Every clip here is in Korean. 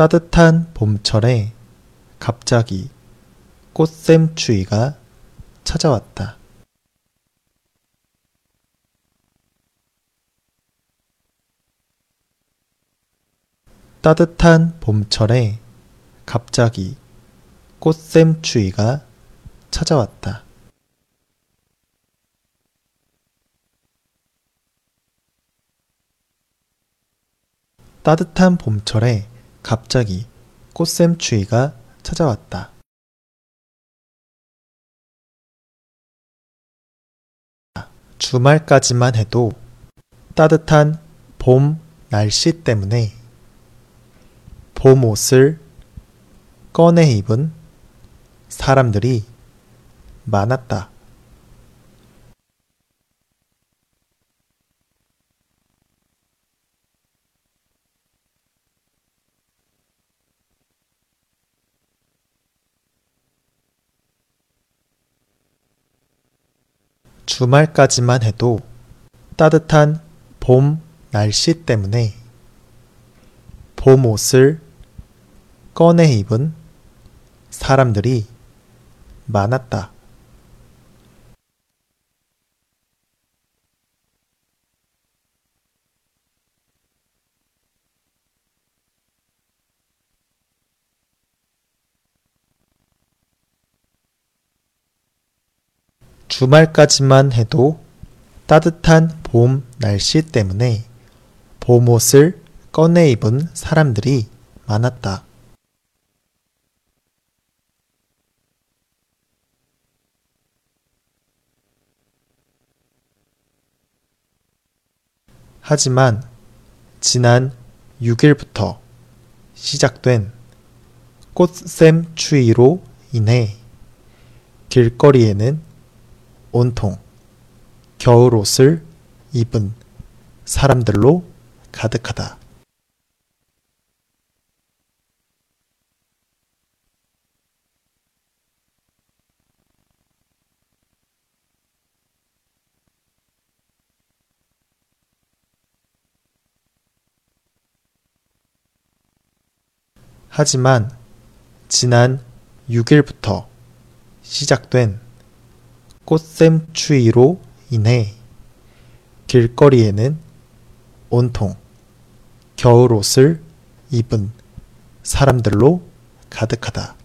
따뜻한 봄철에 갑자기 꽃샘추위가 찾아왔다. 따뜻한 봄철에 갑자기 꽃샘추위가 찾아왔다. 따뜻한 봄철에 갑자기 꽃샘추위가 찾아왔다. 주말까지만 해도 따뜻한 봄 날씨 때문에 봄 옷을 꺼내 입은 사람들이 많았다. 주말까지만 해도 따뜻한 봄 날씨 때문에 봄 옷을 꺼내 입은 사람들이 많았다. 주말까지만 해도 따뜻한 봄 날씨 때문에 봄 옷을 꺼내 입은 사람들이 많았다. 하지만 지난 6일부터 시작된 꽃샘 추위로 인해 길거리에는 온통 겨울 옷을 입은 사람들로 가득하다. 하지만 지난 6일부터 시작된 꽃샘 추위로 인해 길거리에는 온통 겨울 옷을 입은 사람들로 가득하다.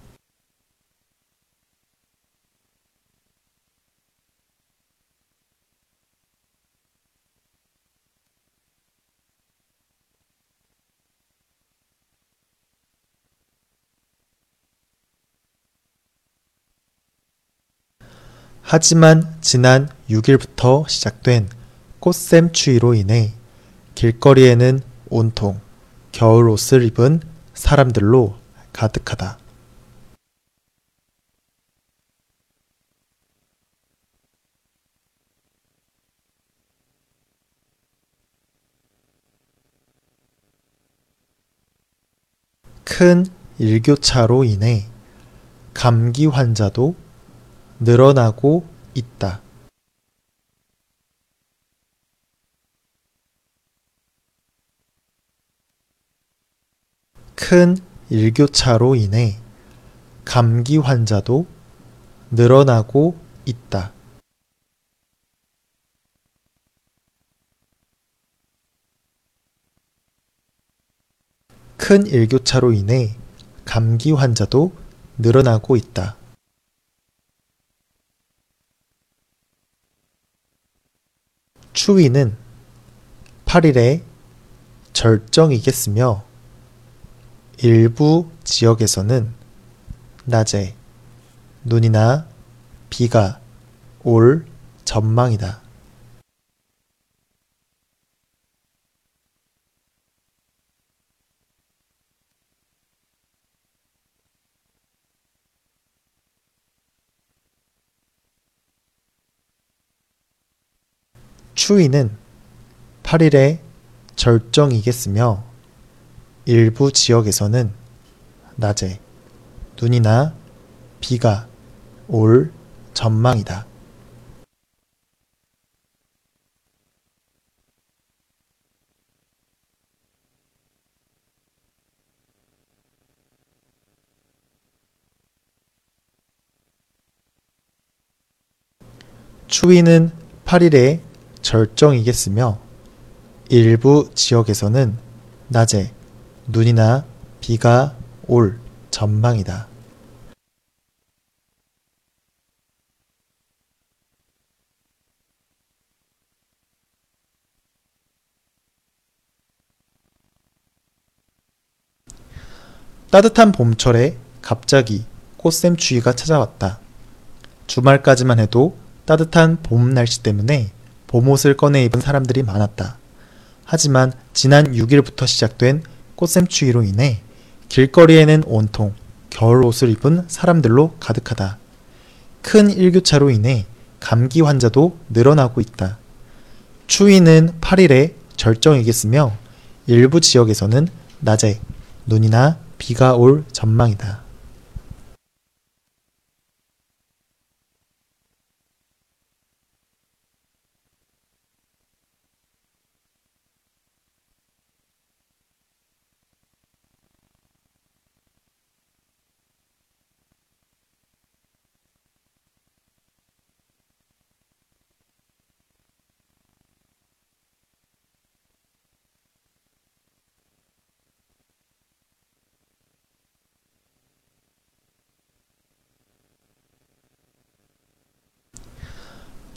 하지만 지난 6일부터 시작된 꽃샘 추위로 인해 길거리에는 온통 겨울 옷을 입은 사람들로 가득하다. 큰 일교차로 인해 감기 환자도 늘어나고 있다. 큰 일교차로 인해 감기 환자도 늘어나고 있다. 큰 일교차로 인해 감기 환자도 늘어나고 있다. 추위는 8일에 절정이겠으며 일부 지역에서는 낮에 눈이나 비가 올 전망이다. 추위는 8일에 절정이겠으며 일부 지역에서는 낮에 눈이나 비가 올 전망이다. 추위는 8일에 절정이겠으며 일부 지역에서는 낮에 눈이나 비가 올 전망이다. 따뜻한 봄철에 갑자기 꽃샘추위가 찾아왔다. 주말까지만 해도 따뜻한 봄 날씨 때문에 봄옷을 꺼내 입은 사람들이 많았다. 하지만 지난 6일부터 시작된 꽃샘추위로 인해 길거리에는 온통 겨울 옷을 입은 사람들로 가득하다. 큰 일교차로 인해 감기 환자도 늘어나고 있다. 추위는 8일에 절정이겠으며 일부 지역에서는 낮에 눈이나 비가 올 전망이다.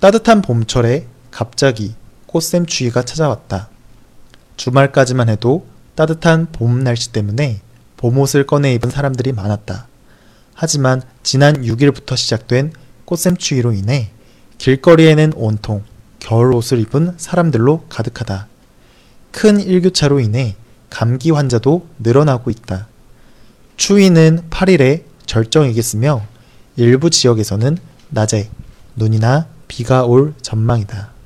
따뜻한 봄철에 갑자기 꽃샘추위가 찾아왔다. 주말까지만 해도 따뜻한 봄 날씨 때문에 봄옷을 꺼내 입은 사람들이 많았다. 하지만 지난 6일부터 시작된 꽃샘추위로 인해 길거리에는 온통 겨울 옷을 입은 사람들로 가득하다. 큰 일교차로 인해 감기 환자도 늘어나고 있다. 추위는 8일에 절정이겠으며 일부 지역에서는 낮에 눈이나 비가 올 전망이다.